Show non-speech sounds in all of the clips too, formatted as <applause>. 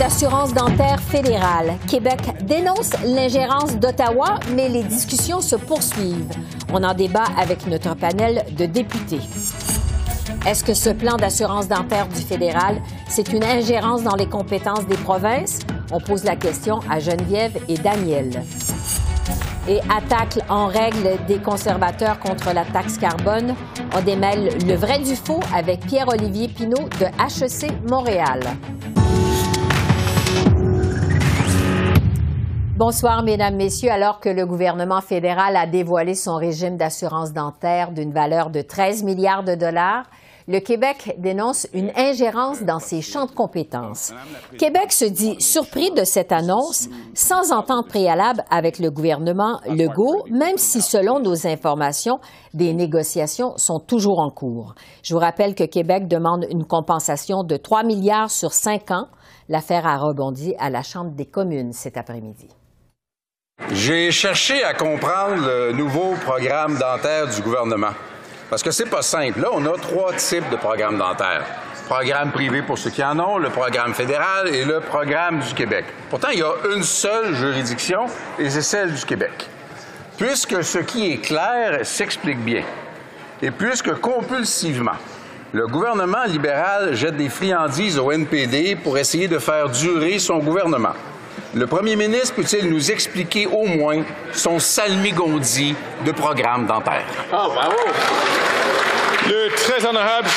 D'assurance dentaire fédéral. Québec dénonce l'ingérence d'Ottawa, mais les discussions se poursuivent. On en débat avec notre panel de députés. Est-ce que ce plan d'assurance dentaire du fédéral, c'est une ingérence dans les compétences des provinces? On pose la question à Geneviève et Daniel. Et attaque en règle des conservateurs contre la taxe carbone. On démêle le vrai du faux avec Pierre-Olivier Pinault de HEC Montréal. Bonsoir, Mesdames, Messieurs. Alors que le gouvernement fédéral a dévoilé son régime d'assurance dentaire d'une valeur de 13 milliards de dollars, le Québec dénonce une ingérence dans ses champs de compétences. Québec se dit surpris de cette annonce sans entente préalable avec le gouvernement Legault, même si, selon nos informations, des négociations sont toujours en cours. Je vous rappelle que Québec demande une compensation de 3 milliards sur 5 ans. L'affaire a rebondi à la Chambre des communes cet après-midi. J'ai cherché à comprendre le nouveau programme dentaire du gouvernement. Parce que c'est pas simple. Là, on a trois types de programmes dentaires. Programme privé pour ceux qui en ont, le programme fédéral et le programme du Québec. Pourtant, il y a une seule juridiction et c'est celle du Québec. Puisque ce qui est clair s'explique bien. Et puisque compulsivement, le gouvernement libéral jette des friandises au NPD pour essayer de faire durer son gouvernement. Le premier ministre peut-il nous expliquer au moins son salmigondi de programme dentaire? Ah, bravo! Le très honorable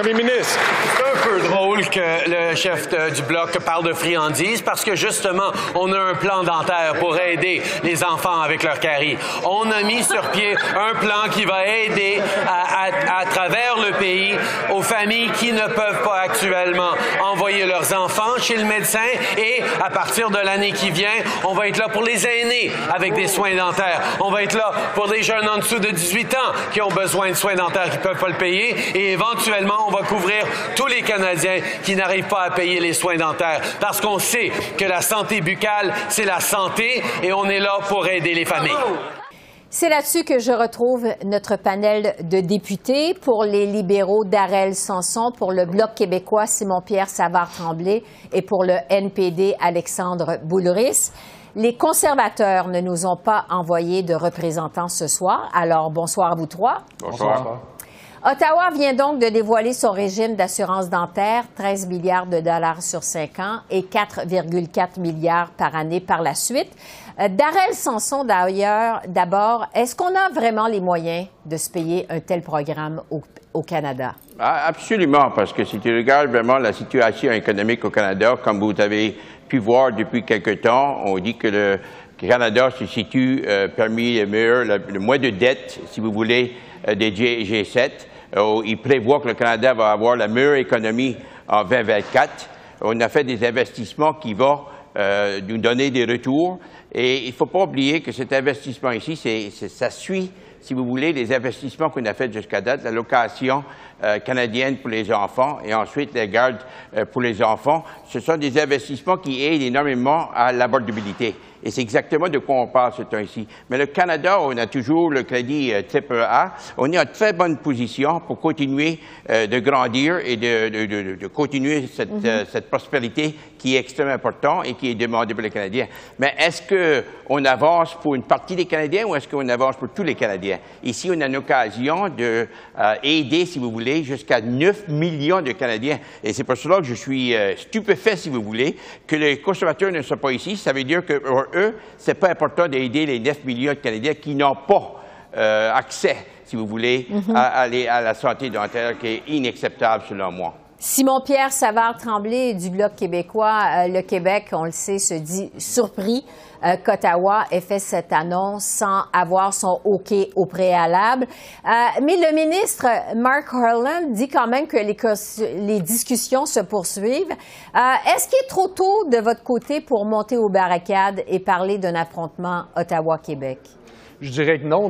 C'est un peu drôle que le chef du Bloc parle de friandises parce que justement, on a un plan dentaire pour aider les enfants avec leur carie. On a mis sur pied un plan qui va aider à, travers le pays aux familles qui ne peuvent pas actuellement envoyer leurs enfants chez le médecin et à partir de l'année qui vient, on va être là pour les aînés avec des soins dentaires. On va être là pour les jeunes en dessous de 18 ans qui ont besoin de soins dentaires qui ne peuvent pas le payer et éventuellement, on va couvrir tous les Canadiens qui n'arrivent pas à payer les soins dentaires parce qu'on sait que la santé buccale, c'est la santé et on est là pour aider les familles. C'est là-dessus que je retrouve notre panel de députés. Pour les libéraux, Darrell Sanson. Pour le Bloc québécois, Simon-Pierre Savard-Tremblay. Et pour le NPD, Alexandre Boulris. Les conservateurs ne nous ont pas envoyé de représentants ce soir. Alors, bonsoir à vous trois. Bonsoir. bonsoir. Ottawa vient donc de dévoiler son régime d'assurance dentaire, 13 milliards de dollars sur 5 ans et 4,4 milliards par année par la suite. Euh, Darrell Sanson, d'ailleurs, d'abord, est-ce qu'on a vraiment les moyens de se payer un tel programme au, au Canada? Ah, absolument, parce que si tu regardes vraiment la situation économique au Canada, comme vous avez pu voir depuis quelque temps, on dit que le Canada se situe euh, parmi les meilleurs, le, le, moins de dettes, si vous voulez, euh, des G, G7. Euh, il prévoit que le Canada va avoir la meilleure économie en 2024. On a fait des investissements qui vont nous donner des retours. Et il ne faut pas oublier que cet investissement ici, ça suit, si vous voulez, les investissements qu'on a faits jusqu'à date, la location canadienne pour les enfants et ensuite les gardes pour les enfants. Ce sont des investissements qui aident énormément à l'abordabilité. Et c'est exactement de quoi on parle ce temps-ci. Mais le Canada, on a toujours le crédit euh, triple A. On est en très bonne position pour continuer euh, de grandir et de, de, de, de continuer cette, mm -hmm. euh, cette, prospérité qui est extrêmement importante et qui est demandée par les Canadiens. Mais est-ce qu'on avance pour une partie des Canadiens ou est-ce qu'on avance pour tous les Canadiens? Ici, on a une occasion d'aider, si vous voulez, jusqu'à 9 millions de Canadiens. Et c'est pour cela que je suis euh, stupéfait, si vous voulez, que les conservateurs ne soient pas ici. Ça veut dire que eux, c'est pas important d'aider les 9 millions de Canadiens qui n'ont pas euh, accès, si vous voulez, mm -hmm. à, à, à, la santé dentaire, qui est inacceptable selon moi. Simon-Pierre Savard-Tremblay du Bloc québécois, euh, le Québec, on le sait, se dit surpris euh, qu'Ottawa ait fait cette annonce sans avoir son OK au préalable. Euh, mais le ministre Mark Harlan dit quand même que les, discussions se poursuivent. Est-ce qu'il est trop tôt de votre côté pour monter aux barricades et parler d'un affrontement Ottawa-Québec? Je dirais que non,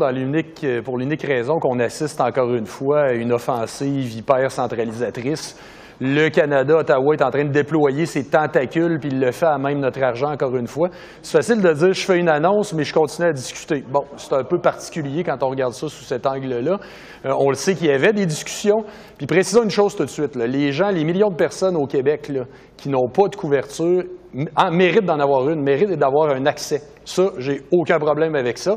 pour l'unique raison qu'on assiste encore une fois à une offensive hyper centralisatrice le Canada, Ottawa est en train de déployer ses tentacules, puis il le fait à même notre argent encore une fois. C'est facile de dire je fais une annonce, mais je continue à discuter. Bon, c'est un peu particulier quand on regarde ça sous cet angle-là. Euh, on le sait qu'il y avait des discussions. Puis précisons une chose tout de suite. Les gens, les millions de personnes au Québec qui n'ont pas de couverture méritent d'en avoir une, méritent d'avoir un accès. Ça, j'ai aucun problème avec ça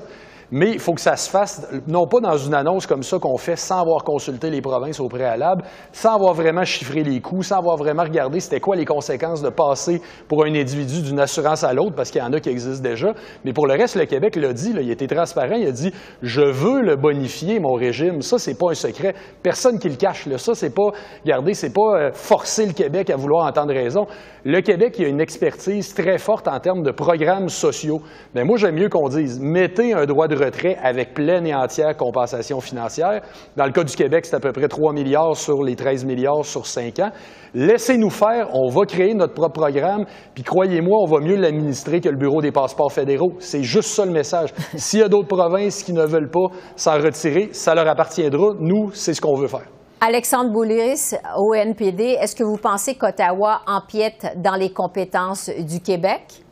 mais il faut que ça se fasse, non pas dans une annonce comme ça qu'on fait sans avoir consulté les provinces au préalable, sans avoir vraiment chiffré les coûts, sans avoir vraiment regardé c'était quoi les conséquences de passer pour un individu d'une assurance à l'autre, parce qu'il y en a qui existent déjà. Mais pour le reste, le Québec l'a dit, il a été transparent, il a dit je veux le bonifier, mon régime. Ça, c'est pas un secret. Personne qui le cache. Là. Ça, c'est pas, regardez, c'est pas euh, forcer le Québec à vouloir entendre raison. Le Québec, il a une expertise très forte en termes de programmes sociaux. Mais moi, j'aime mieux qu'on dise mettez un droit de retrait avec pleine et entière compensation financière. Dans le cas du Québec, c'est à peu près 3 milliards sur les 13 milliards sur 5 ans. Laissez-nous faire, on va créer notre propre programme, puis croyez-moi, on va mieux l'administrer que le Bureau des passeports fédéraux. C'est juste ça le message. S'il y a d'autres provinces qui ne veulent pas s'en retirer, ça leur appartiendra. Nous, c'est ce qu'on veut faire. Alexandre Bouliris, au NPD, est-ce que vous pensez qu'Ottawa empiète dans les compétences du Québec?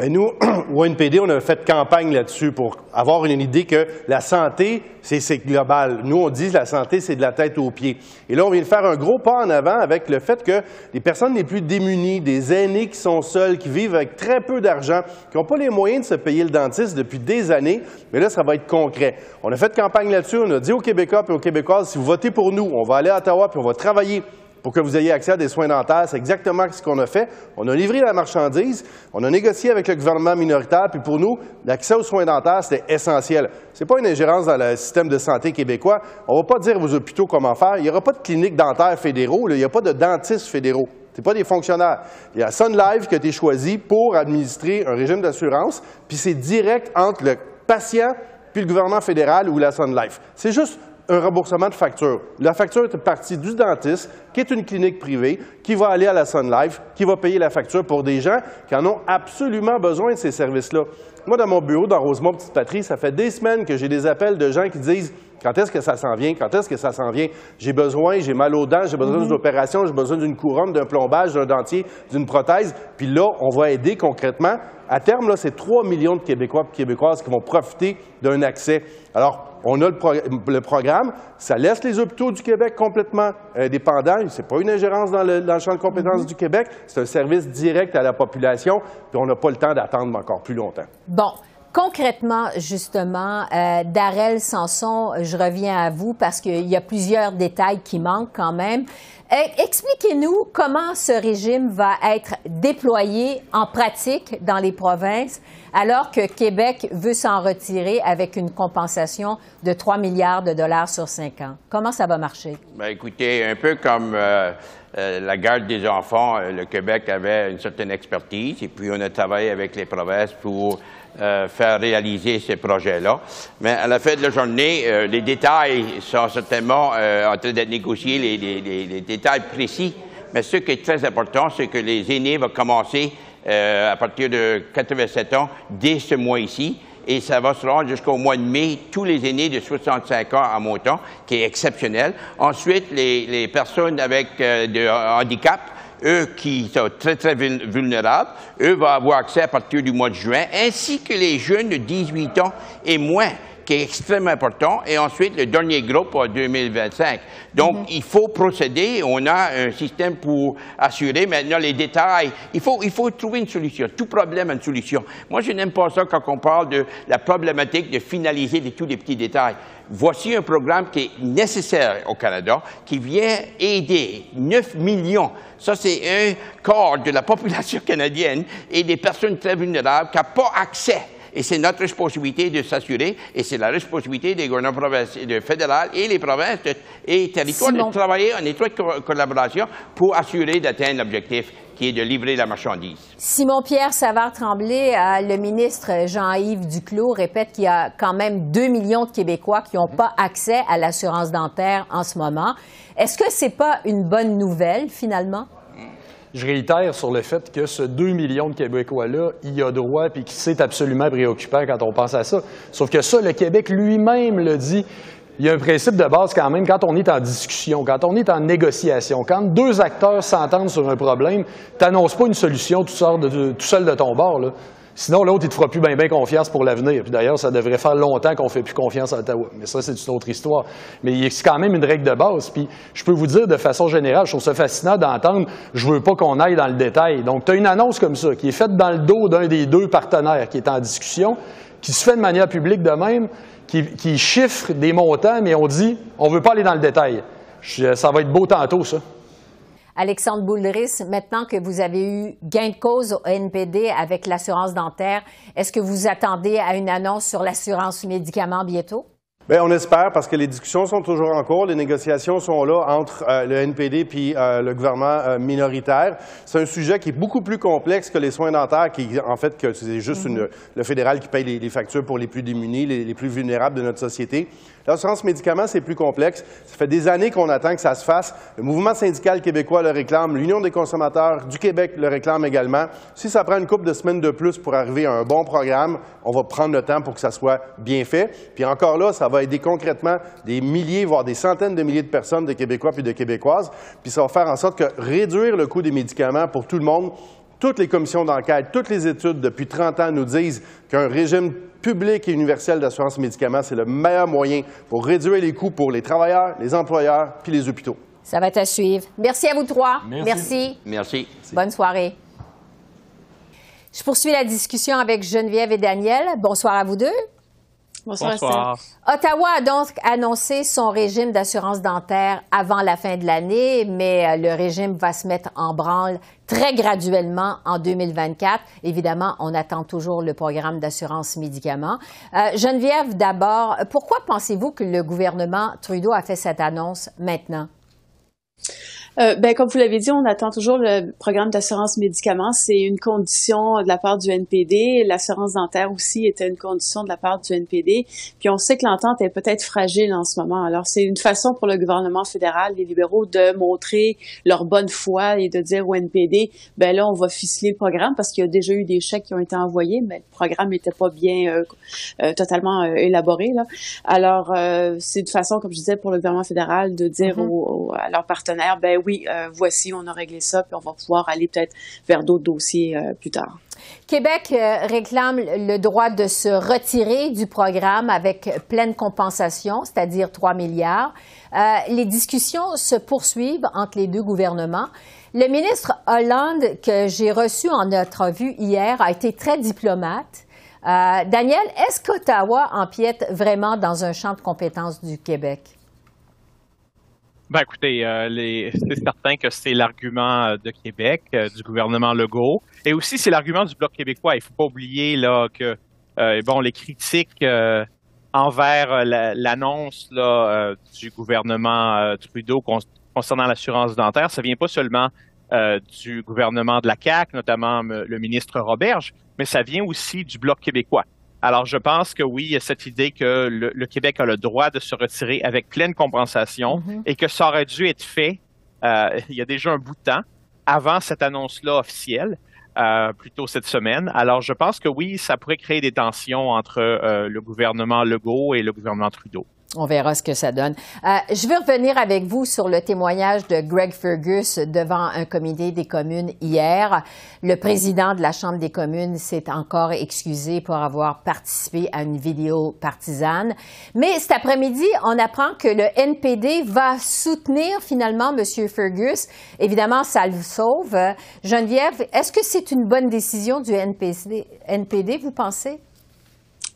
Bien, nous, <clears throat> au NPD, on a fait campagne là-dessus pour avoir une idée que la santé, c'est global. Nous, on dit que la santé, c'est de la tête aux pieds. Et là, on vient de faire un gros pas en avant avec le fait que les personnes les plus démunies, des aînés qui sont seuls, qui vivent avec très peu d'argent, qui n'ont pas les moyens de se payer le dentiste depuis des années, mais là, ça va être concret. On a fait campagne là-dessus, on a dit aux Québécois et aux Québécoises, si vous votez pour nous, on va aller à Ottawa puis on va travailler pour que vous ayez accès à des soins dentaires. C'est exactement ce qu'on a fait. On a livré la marchandise, on a négocié avec le gouvernement minoritaire, puis pour nous, l'accès aux soins dentaires, c'était essentiel. Ce n'est pas une ingérence dans le système de santé québécois. On ne va pas dire aux hôpitaux comment faire. Il n'y aura pas de cliniques dentaires fédéraux, il n'y a pas de dentistes fédéraux. Ce pas des fonctionnaires. Il y a Sun Life qui a été choisi pour administrer un régime d'assurance, puis c'est direct entre le patient puis le gouvernement fédéral ou la Sun Life. C'est juste un remboursement de facture. La facture est partie du dentiste, qui est une clinique privée, qui va aller à la Sun Life, qui va payer la facture pour des gens qui en ont absolument besoin de ces services-là. Moi, dans mon bureau, dans Rosemont Petite Patrie, ça fait des semaines que j'ai des appels de gens qui disent quand est-ce que ça s'en vient? Quand est-ce que ça s'en vient? J'ai besoin, j'ai mal aux dents, j'ai besoin d'une mhm. opération, j'ai besoin d'une couronne, d'un plombage, d'un dentier, d'une prothèse. Puis là, on va aider concrètement. À terme, là, c'est 3 millions de Québécois et Québécoises qui vont profiter d'un accès. Alors, on a le, programme, ça laisse les hôpitaux du Québec complètement indépendants. Ce n'est pas une ingérence dans le, champ de compétences mm-hmm. du Québec, c'est un service direct à la population, puis on n'a pas le temps d'attendre encore plus longtemps. Bon. Concrètement, justement, euh, Sanson, je reviens à vous parce qu'il y a plusieurs détails qui manquent quand même. Eh, expliquez-nous comment ce régime va être déployé en pratique dans les provinces alors que Québec veut s'en retirer avec une compensation de 3 milliards de dollars sur 5 ans. Comment ça va marcher? Bien, écoutez, un peu comme euh, euh, la garde des enfants, euh, le Québec avait une certaine expertise et puis on a travaillé avec les provinces pour faire réaliser ces projets-là. Mais à la fin de la journée, les détails sont certainement en train d'être négociés, les, détails précis. Mais ce qui est très important, c'est que les aînés vont commencer à partir de 87 ans dès ce mois ici et ça va se rendre jusqu'au mois de mai, tous les aînés de 65 ans à montant, qui est exceptionnel. Ensuite, les, personnes avec euh, de handicap, eux qui sont très, très vulnérables, eux vont avoir accès à partir du mois de juin, ainsi que les jeunes de 18 ans et moins qui est extrêmement important, et ensuite le dernier groupe en 2025. Donc, mhm. il faut procéder. On a un système pour assurer maintenant les détails. Il faut, il faut trouver une solution. Tout problème a une solution. Moi, je n'aime pas ça quand on parle de la problématique de finaliser de tous les petits détails. Voici un programme qui est nécessaire au Canada, qui vient aider 9 millions. Ça, c'est un quart de la population <laughs> canadienne et des personnes très vulnérables qui n'ont pas accès et c'est notre responsabilité de s'assurer, et c'est la responsabilité des gouvernements de fédéral et les provinces et territoires de travailler en étroite collaboration pour assurer d'atteindre l'objectif qui est de livrer la marchandise. Simon-Pierre Savard-Tremblay, euh, le ministre Jean-Yves Duclos répète qu'il y a quand même 2 millions de Québécois qui n'ont pas accès à l'assurance dentaire en ce moment. Est-ce que ce n'est pas une bonne nouvelle, finalement? Je réitère sur le fait que ce 2 millions de Québécois-là y a droit et qui c'est absolument préoccupant quand on pense à ça. Sauf que ça, le Québec lui-même le dit. Il y a un principe de base quand même, quand on est en discussion, quand on est en négociation, quand deux acteurs s'entendent sur un problème, tu n'annonces pas une solution tout, de, tout seul de ton bord. Là. Sinon, l'autre, il te fera plus bien confiance pour l'avenir. Puis d'ailleurs, ça devrait faire longtemps qu'on ne fait plus confiance à Ottawa. Mais ça, c'est une autre histoire. Mais c'est quand même une règle de base. Puis je peux vous dire de façon générale, je trouve ça fascinant d'entendre je veux pas qu'on aille dans le détail. Donc, tu as une annonce comme ça, qui est faite dans le dos d'un des deux partenaires qui est en discussion, qui se fait de manière publique de même, qui, chiffre des montants, mais on dit on ne veut pas aller dans le détail. ça va être beau tantôt, ça. Alexandre Boulris, maintenant que vous avez eu gain de cause au NPD avec l'assurance dentaire, est-ce que vous attendez à une annonce sur l'assurance médicaments bientôt? Bien, on espère parce que les discussions sont toujours en cours. Les négociations sont là entre euh, le NPD puis euh, le gouvernement euh, minoritaire. C'est un sujet qui est beaucoup plus complexe que les soins dentaires, qui en fait que c'est juste mm-hmm. le fédéral qui paye les, factures pour les plus démunis, les plus vulnérables de notre société. L'assurance médicaments, c'est plus complexe. Ça fait des années qu'on attend que ça se fasse. Le mouvement syndical québécois le réclame, l'Union des consommateurs du Québec le réclame également. Si ça prend une couple de semaines de plus pour arriver à un bon programme, on va prendre le temps pour que ça soit bien fait. Puis encore là, ça va aider concrètement des milliers, voire des centaines de milliers de personnes, de Québécois puis de Québécoises. Puis ça va faire en sorte que réduire le coût des médicaments pour tout le monde, toutes les commissions d'enquête, toutes les études depuis 30 ans nous disent qu'un régime public et universel d'assurance médicaments, c'est le meilleur moyen pour réduire les coûts pour les travailleurs, les employeurs puis les hôpitaux. Ça va être à suivre. Merci à vous trois. Merci. Merci. Bonne soirée. Je poursuis la discussion avec Geneviève et Daniel. Bonsoir à vous deux. Bonsoir. Ottawa a donc annoncé son régime d'assurance dentaire avant la fin de l'année, mais euh, le régime va se mettre en branle très graduellement en 2024. Évidemment, on attend toujours le programme d'assurance médicaments. Euh, Geneviève, d'abord, pourquoi pensez-vous que le gouvernement Trudeau a fait cette annonce maintenant? Euh, ben, comme vous l'avez dit, on attend toujours le programme d'assurance médicaments. C'est une condition de la part du NPD. L'assurance dentaire aussi était une condition de la part du NPD. Puis on sait que l'entente est peut-être fragile en ce moment. Alors c'est une façon pour le gouvernement fédéral, les libéraux, de montrer leur bonne foi et de dire au NPD, ben là on va ficeler le programme parce qu'il y a déjà eu des chèques qui ont été envoyés, mais le programme n'était pas bien euh, euh, totalement élaboré. Là. Alors c'est une façon, comme je disais, pour le gouvernement fédéral de dire mm-hmm. à leurs partenaires, ben oui oui, euh, voici, on a réglé ça, puis on va pouvoir aller peut-être vers d'autres dossiers euh, plus tard. Québec euh, réclame le droit de se retirer du programme avec pleine compensation, c'est-à-dire 3 milliards. les discussions se poursuivent entre les deux gouvernements. Le ministre Hollande, que j'ai reçu en entrevue hier, a été très diplomate. Daniel, est-ce qu'Ottawa empiète vraiment dans un champ de compétences du Québec? Ben écoutez, euh, c'est certain que c'est l'argument euh, de Québec, euh, du gouvernement Legault, et aussi c'est l'argument du Bloc québécois. Il faut pas oublier là que bon les critiques envers l'annonce là du gouvernement Trudeau concernant l'assurance dentaire, ça vient pas seulement du gouvernement de la CAC, notamment le ministre Roberge, mais ça vient aussi du Bloc québécois. Alors, je pense que oui, il y a cette idée que le, Québec a le droit de se retirer avec pleine compensation mm-hmm. et que ça aurait dû être fait euh, il y a déjà un bout de temps avant cette annonce-là officielle. Euh, plutôt cette semaine. Alors, je pense que oui, ça pourrait créer des tensions entre euh, le gouvernement Legault et le gouvernement Trudeau. On verra ce que ça donne. Euh, je veux revenir avec vous sur le témoignage de Greg Fergus devant un comité des communes hier. Le président de la Chambre des communes s'est encore excusé pour avoir participé à une vidéo partisane. Mais cet après-midi, on apprend que le NPD va soutenir finalement M. Fergus. Évidemment, ça le sauve. Geneviève, est-ce que c'est une bonne décision du NPD, NPD vous pensez?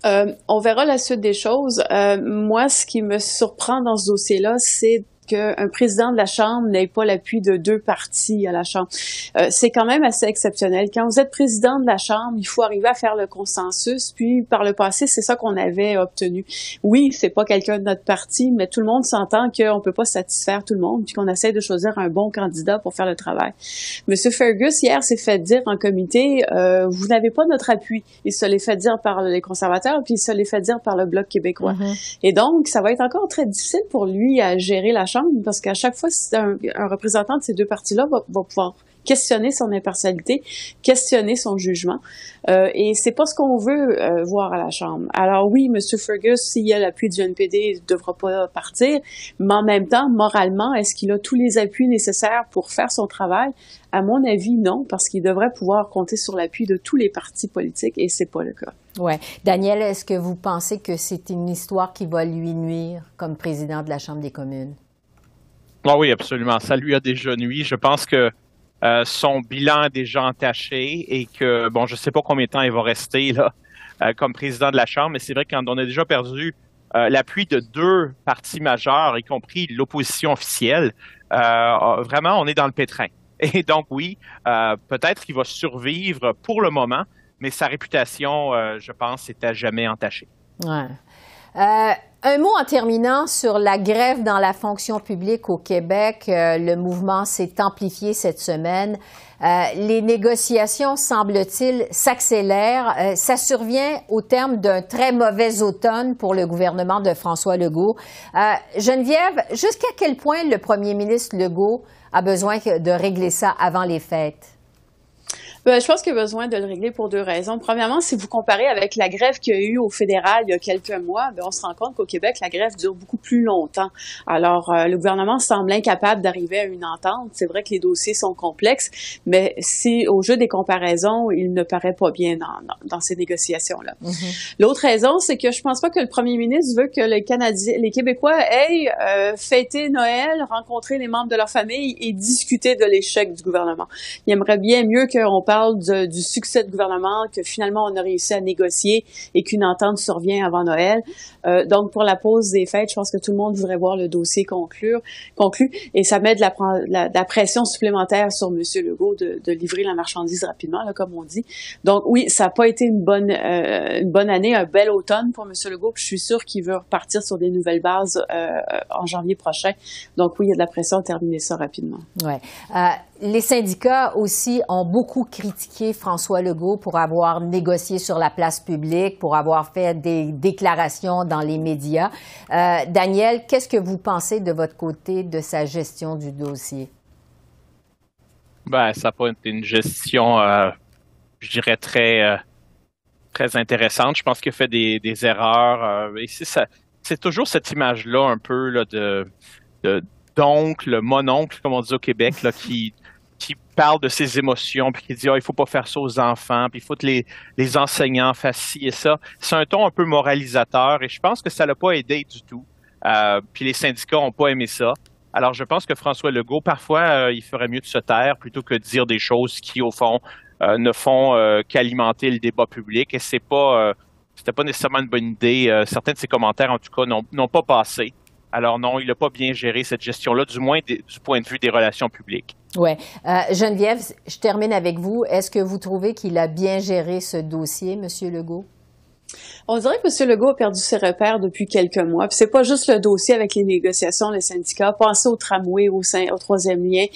Euh, on verra la suite des choses. Euh, moi, ce qui me surprend dans ce dossier-là, c'est qu'un président de la Chambre n'ait pas l'appui de deux partis à la Chambre. Euh, c'est quand même assez exceptionnel. Quand vous êtes président de la Chambre, il faut arriver à faire le consensus. Puis, par le passé, c'est ça qu'on avait obtenu. Oui, c'est pas quelqu'un de notre parti, mais tout le monde s'entend qu'on peut pas satisfaire tout le monde, puis qu'on essaie de choisir un bon candidat pour faire le travail. Monsieur Fergus, hier, s'est fait dire en comité, euh, vous n'avez pas notre appui. Il se l'est fait dire par les conservateurs, puis il se l'est fait dire par le Bloc québécois. Mm-hmm. Et donc, ça va être encore très difficile pour lui à gérer la Chambre parce qu'à chaque fois, un, représentant de ces deux partis-là va, pouvoir questionner son impartialité, questionner son jugement. Euh, et c'est pas ce qu'on veut euh, voir à la Chambre. Alors oui, M. Fergus, s'il a l'appui du NPD, ne devra pas partir, mais en même temps, moralement, est-ce qu'il a tous les appuis nécessaires pour faire son travail? À mon avis, non, parce qu'il devrait pouvoir compter sur l'appui de tous les partis politiques et c'est pas le cas. Ouais. Daniel, est-ce que vous pensez que c'est une histoire qui va lui nuire comme président de la Chambre des communes? Ah oui, absolument. Ça lui a déjà nuit. Je pense que euh, son bilan est déjà entaché et que, bon, je ne sais pas combien de temps il va rester là euh, comme président de la Chambre, mais c'est vrai qu'on a déjà perdu euh, l'appui de deux partis majeurs, y compris l'opposition officielle. vraiment, on est dans le pétrin. <laughs> Et donc, oui, peut-être qu'il va survivre pour le moment, mais sa réputation, je pense, est à jamais entachée. Un mot en terminant sur la grève dans la fonction publique au Québec. Euh, le mouvement s'est amplifié cette semaine. Euh, les négociations, semble-t-il, s'accélèrent. Euh, ça survient au terme d'un très mauvais automne pour le gouvernement de François Legault. Geneviève, jusqu'à quel point le premier ministre Legault a besoin de régler ça avant les fêtes? Ben, je pense qu'il y a besoin de le régler pour deux raisons. Premièrement, si vous comparez avec la grève qu'il y a eu au fédéral il y a quelques mois, ben, on se rend compte qu'au Québec, la grève dure beaucoup plus longtemps. Alors, euh, le gouvernement semble incapable d'arriver à une entente. C'est vrai que les dossiers sont complexes, mais si au jeu des comparaisons, il ne paraît pas bien dans, dans, ces négociations-là. Mm-hmm. L'autre raison, c'est que je pense pas que le premier ministre veut que les Canadiens, les Québécois aillent euh, fêter Noël, rencontrer les membres de leur famille et discuter de l'échec du gouvernement. Il aimerait bien mieux qu'on parle du succès du gouvernement, que finalement on a réussi à négocier et qu'une entente survient avant Noël. Euh, donc pour la pause des fêtes, je pense que tout le monde voudrait voir le dossier conclure, conclu et ça met de la, pression supplémentaire sur M. Legault de, de, livrer la marchandise rapidement, comme on dit. Donc oui, ça n'a pas été une bonne, euh, une bonne année, un bel automne pour M. Legault. je suis sûre qu'il veut repartir sur des nouvelles bases euh, en janvier prochain. Donc oui, il y a de la pression à terminer ça rapidement. Ouais. Les syndicats aussi ont beaucoup critiqué François Legault pour avoir négocié sur la place publique, pour avoir fait des déclarations dans les médias. Euh, Daniel, qu'est-ce que vous pensez de votre côté de sa gestion du dossier? Ben, ça n'a pas été une gestion, euh, je dirais, très, euh, très intéressante. Je pense qu'il a fait des, erreurs. c'est toujours cette image-là un peu là, de, de d'oncle, mononcle, comme on dit au Québec, là, qui parle de ses émotions, puis qui dit oh, il faut pas faire ça aux enfants, puis il faut que les, enseignants fassent ci et ça. C'est un ton un peu moralisateur et je pense que ça l'a pas aidé du tout. Euh, puis les syndicats ont pas aimé ça. Alors je pense que François Legault, parfois, euh, il ferait mieux de se taire plutôt que de dire des choses qui, au fond, euh, ne font qu'alimenter le débat public. Et c'est pas, c'était pas nécessairement une bonne idée. certains de ses commentaires, en tout cas, n'ont pas passé. Alors non, il n'a pas bien géré cette gestion-là, du moins du point de vue des relations publiques. Oui. Euh, Geneviève, je termine avec vous. Est-ce que vous trouvez qu'il a bien géré ce dossier, M. Legault? On dirait que M. Legault a perdu ses repères depuis quelques mois. Puis c'est pas juste le dossier avec les négociations, les syndicats. Pensez au tramway, au, troisième lien.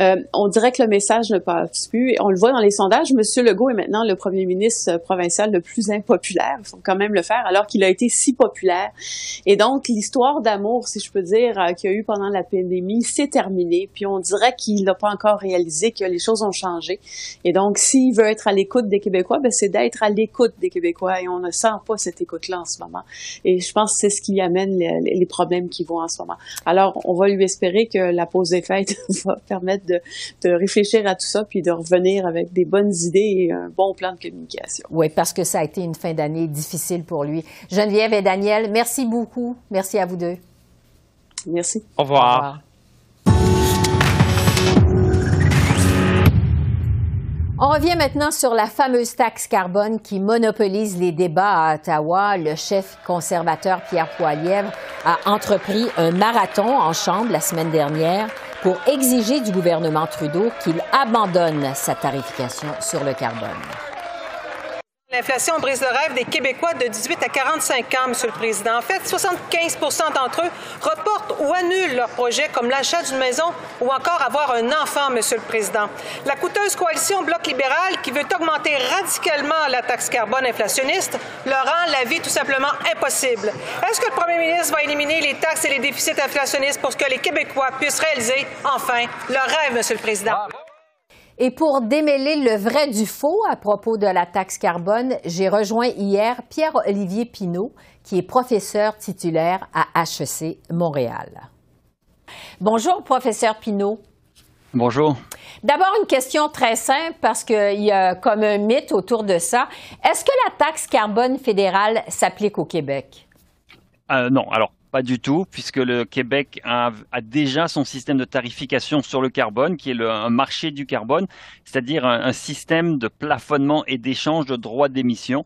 Euh, on dirait que le message ne passe plus. On le voit dans les sondages. M. Legault est maintenant le premier ministre provincial le plus impopulaire. Il faut quand même le faire, alors qu'il a été si populaire. Et donc, l'histoire d'amour, si je peux dire, euh, qu'il y a eu pendant la pandémie, c'est terminé. Puis on dirait qu'il n'a pas encore réalisé que les choses ont changé. Et donc, s'il veut être à l'écoute des Québécois, ben, c'est d'être à l'écoute des Québécois. Et on ne sent pas cette écoute-là en ce moment. Et je pense que c'est ce qui amène les, problèmes qui vont en ce moment. Alors, on va lui espérer que la pause des fêtes <laughs> va permettre de, de, réfléchir à tout ça puis de revenir avec des bonnes idées et un bon plan de communication. Oui, parce que ça a été une fin d'année difficile pour lui. Geneviève et Daniel, merci beaucoup. Merci à vous deux. Merci. Au revoir. Au revoir. On revient maintenant sur la fameuse taxe carbone qui monopolise les débats à Ottawa. Le chef conservateur Pierre Poilievre a entrepris un marathon en Chambre la semaine dernière pour exiger du gouvernement Trudeau qu'il abandonne sa tarification sur le carbone. L'inflation brise le rêve des Québécois de 18 à 45 ans, Monsieur le Président. En fait, 75% d'entre eux reportent ou annulent leur projet, comme l'achat d'une maison ou encore avoir un enfant, Monsieur le Président. La coûteuse coalition Bloc libéral, qui veut augmenter radicalement la taxe carbone inflationniste, leur rend la vie tout simplement impossible. Est-ce que le Premier ministre va éliminer les taxes et les déficits inflationnistes pour que les Québécois puissent réaliser enfin leur rêve, Monsieur le Président? Et pour démêler le vrai du faux à propos de la taxe carbone, j'ai rejoint hier Pierre-Olivier Pinault, qui est professeur titulaire à HEC Montréal. Bonjour, professeur Pinault. Bonjour. D'abord, une question très simple parce qu'il y a comme un mythe autour de ça. Est-ce que la taxe carbone fédérale s'applique au Québec? Euh, non. Alors, pas du tout, puisque le Québec a, déjà son système de tarification sur le carbone, qui est le, un marché du carbone, c'est-à-dire un, système de plafonnement et d'échange de droits d'émission,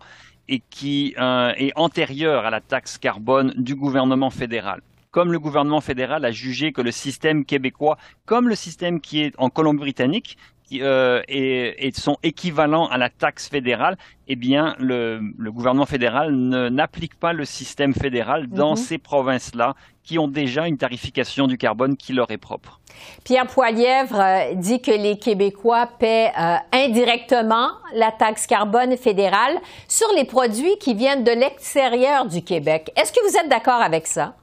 et qui euh, est antérieur à la taxe carbone du gouvernement fédéral. Comme le gouvernement fédéral a jugé que le système québécois, comme le système qui est en Colombie-Britannique, euh, et, sont équivalents à la taxe fédérale, eh bien, le, gouvernement fédéral n'applique pas le système fédéral dans mhm. ces provinces-là qui ont déjà une tarification du carbone qui leur est propre. Pierre Poilièvre euh, dit que les Québécois paient euh, indirectement la taxe carbone fédérale sur les produits qui viennent de l'extérieur du Québec. Est-ce que vous êtes d'accord avec ça?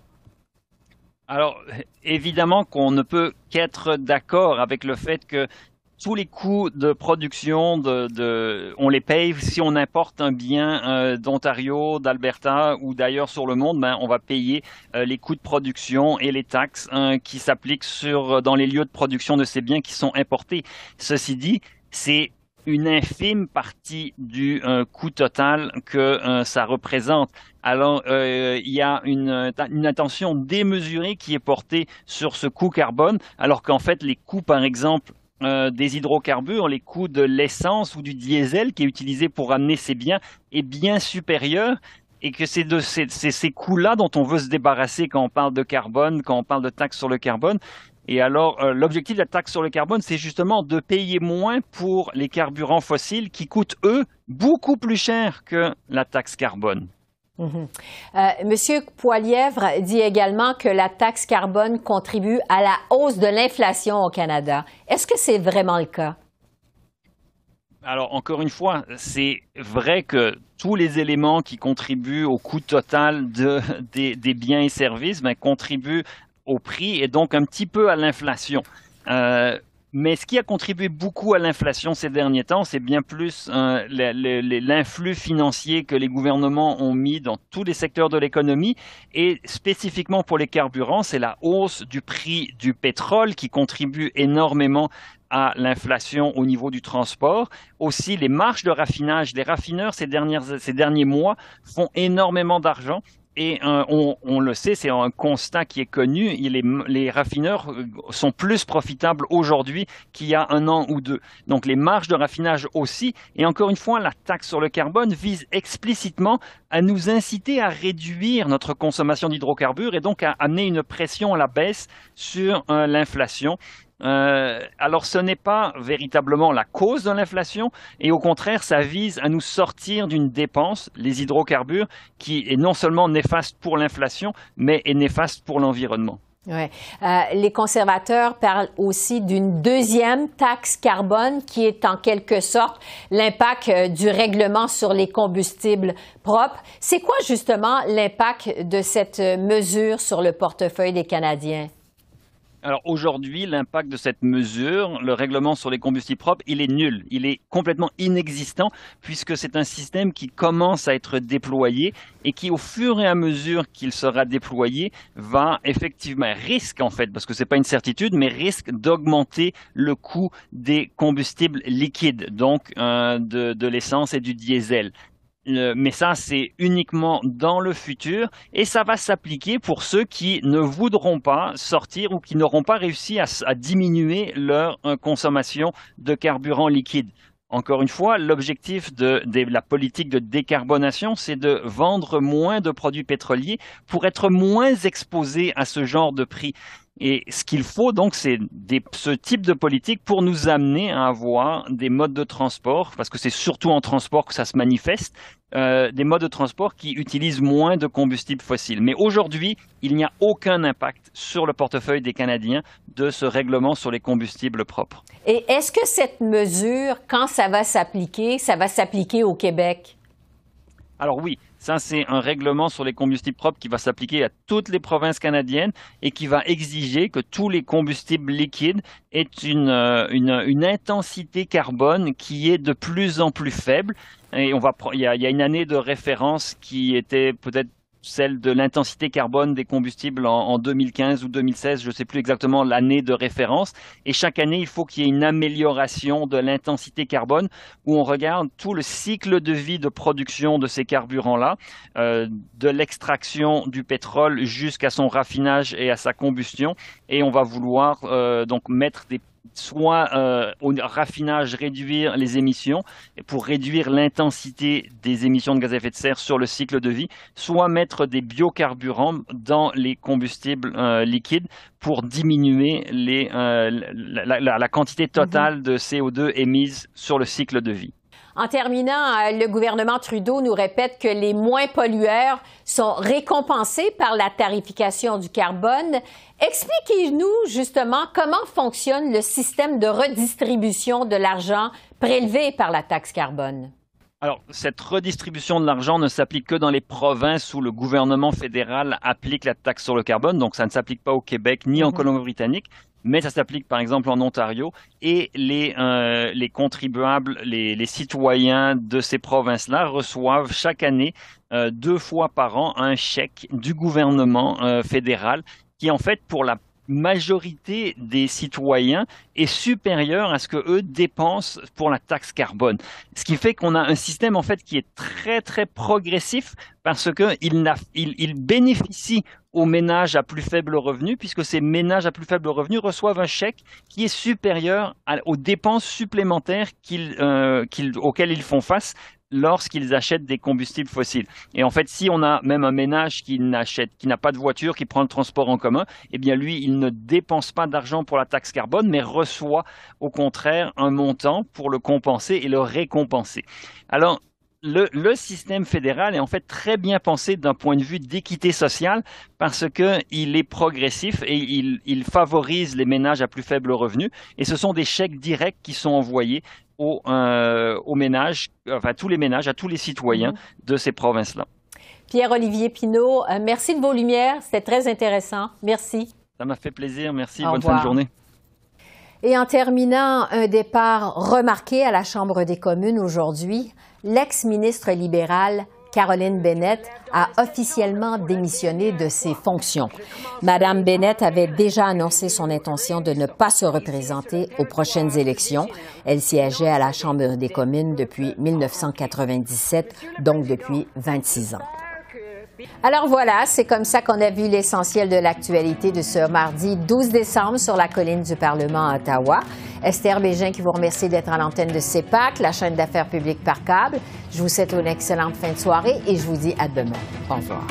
Alors, évidemment qu'on ne peut qu'être d'accord avec le fait que tous les coûts de production, on les paye si on importe un bien euh, d'Ontario, d'Alberta ou d'ailleurs sur le monde, ben, on va payer euh, les coûts de production et les taxes hein, qui s'appliquent sur dans les lieux de production de ces biens qui sont importés. Ceci dit, c'est une infime partie du euh, coût total que ça représente. Alors, il y a une, attention démesurée qui est portée sur ce coût carbone, alors qu'en fait, les coûts, par exemple, euh, des hydrocarbures, les coûts de l'essence ou du diesel qui est utilisé pour amener ces biens est bien supérieur et que c'est de ces, ces coûts-là dont on veut se débarrasser quand on parle de carbone, quand on parle de taxe sur le carbone. Et alors, euh, l'objectif de la taxe sur le carbone, c'est justement de payer moins pour les carburants fossiles qui coûtent, eux, beaucoup plus cher que la taxe carbone. Mhm. Euh, Monsieur Poilièvre dit également que la taxe carbone contribue à la hausse de l'inflation au Canada. Est-ce que c'est vraiment le cas? Alors, encore une fois, c'est vrai que tous les éléments qui contribuent au coût total de, des, biens et services ben, contribuent au prix et donc un petit peu à l'inflation. Euh, mais ce qui a contribué beaucoup à l'inflation ces derniers temps, c'est bien plus euh, l'influx financier que les gouvernements ont mis dans tous les secteurs de l'économie. Et spécifiquement pour les carburants, c'est la hausse du prix du pétrole qui contribue énormément à l'inflation au niveau du transport. Aussi, les marges de raffinage, les raffineurs ces derniers mois font énormément d'argent et on, le sait, c'est un constat qui est connu. Les, les raffineurs euh, sont plus profitables aujourd'hui qu'il y a un an ou deux. Donc les marges de raffinage aussi. Et encore une fois, la taxe sur le carbone vise explicitement à nous inciter à réduire notre consommation d'hydrocarbures et donc à amener une pression à la baisse sur euh, l'inflation. Euh, alors ce n'est pas véritablement la cause de l'inflation et au contraire ça vise à nous sortir d'une dépense, les hydrocarbures, qui est non seulement néfaste pour l'inflation mais est néfaste pour l'environnement. Euh, les conservateurs parlent aussi d'une deuxième taxe carbone qui est en quelque sorte l'impact euh, du règlement sur les combustibles propres. C'est quoi justement l'impact de cette mesure sur le portefeuille des Canadiens? Alors aujourd'hui, l'impact de cette mesure, le règlement sur les combustibles propres, il est nul. Il est complètement inexistant puisque c'est un système qui commence à être déployé et qui, au fur et à mesure qu'il sera déployé, va effectivement, risque en fait, parce que ce n'est pas une certitude, mais risque d'augmenter le coût des combustibles liquides, donc euh, de l'essence et du diesel mais ça, c'est uniquement dans le futur et ça va s'appliquer pour ceux qui ne voudront pas sortir ou qui n'auront pas réussi à, diminuer leur euh, consommation de carburant liquide. Encore une fois, l'objectif de, la politique de décarbonation, c'est de vendre moins de produits pétroliers pour être moins exposé à ce genre de prix. Et ce qu'il faut donc, c'est ce type de politique pour nous amener à avoir des modes de transport, parce que c'est surtout en transport que ça se manifeste, euh, des modes de transport qui utilisent moins de combustibles fossiles. Mais aujourd'hui, il n'y a aucun impact sur le portefeuille des Canadiens de ce règlement sur les combustibles propres. Et est-ce que cette mesure, quand ça va s'appliquer, ça va s'appliquer au Québec? Alors oui, Ça, c'est un règlement sur les combustibles propres qui va s'appliquer à toutes les provinces canadiennes et qui va exiger que tous les combustibles liquides aient une, euh, intensité carbone qui est de plus en plus faible. Et il y a une année de référence qui était peut-être celle de l'intensité carbone des combustibles en, 2015 ou 2016, je ne sais plus exactement l'année de référence. Et chaque année, il faut qu'il y ait une amélioration de l'intensité carbone où on regarde tout le cycle de vie de production de ces carburants-là, euh, de l'extraction du pétrole jusqu'à son raffinage et à sa combustion. Et on va vouloir euh, donc mettre des soit euh, au raffinage réduire les émissions pour réduire l'intensité des émissions de gaz à effet de serre sur le cycle de vie, soit mettre des biocarburants dans les combustibles euh, liquides pour diminuer les, euh, la, la, quantité totale de CO2 émise sur le cycle de vie. En terminant, euh, le gouvernement Trudeau nous répète que les moins pollueurs sont récompensés par la tarification du carbone. Expliquez-nous justement comment fonctionne le système de redistribution de l'argent prélevé par la taxe carbone. Alors, cette redistribution de l'argent ne s'applique que dans les provinces où le gouvernement fédéral applique la taxe sur le carbone, donc ça ne s'applique pas au Québec ni en mhm. Colombie-Britannique mais ça s'applique par exemple en Ontario et les, euh, les contribuables, les, les, citoyens de ces provinces-là reçoivent chaque année euh, deux fois par an un chèque du gouvernement euh, fédéral qui en fait pour la majorité des citoyens est supérieur à ce que eux dépensent pour la taxe carbone. Ce qui fait qu'on a un système en fait qui est très très progressif parce que il, bénéficie aux ménages à plus faible revenu, puisque ces ménages à plus faible revenu reçoivent un chèque qui est supérieur aux dépenses supplémentaires euh, auxquelles ils font face lorsqu'ils achètent des combustibles fossiles. Et en fait, si on a même un ménage qui n'achète, qui n'a pas de voiture, qui prend le transport en commun, eh bien lui, il ne dépense pas d'argent pour la taxe carbone, mais reçoit au contraire un montant pour le compenser et le récompenser. Alors, le, système fédéral est en fait très bien pensé d'un point de vue d'équité sociale parce qu'il est progressif et il, favorise les ménages à plus faible revenu. Et ce sont des chèques directs qui sont envoyés aux, euh, ménages, enfin à tous les ménages, à tous les citoyens mhm. de ces provinces-là. Pierre-Olivier Pinault, euh, merci de vos lumières. C'était très intéressant. Merci. Ça m'a fait plaisir. Merci. Bonne fin de journée. Et en terminant, un départ remarqué à la Chambre des communes aujourd'hui l'ex-ministre libérale Caroline Bennett a officiellement démissionné de ses fonctions. Madame Bennett avait déjà annoncé son intention de ne pas se représenter aux prochaines élections. Elle siégeait à la Chambre des communes depuis 1997, donc depuis 26 ans. Alors voilà, c'est comme ça qu'on a vu l'essentiel de l'actualité de ce mardi 12 décembre sur la colline du Parlement à Ottawa. Esther Bégin qui vous remercie d'être à l'antenne de CEPAC, la chaîne d'affaires publiques par câble. Je vous souhaite une excellente fin de soirée et je vous dis à demain. Au revoir.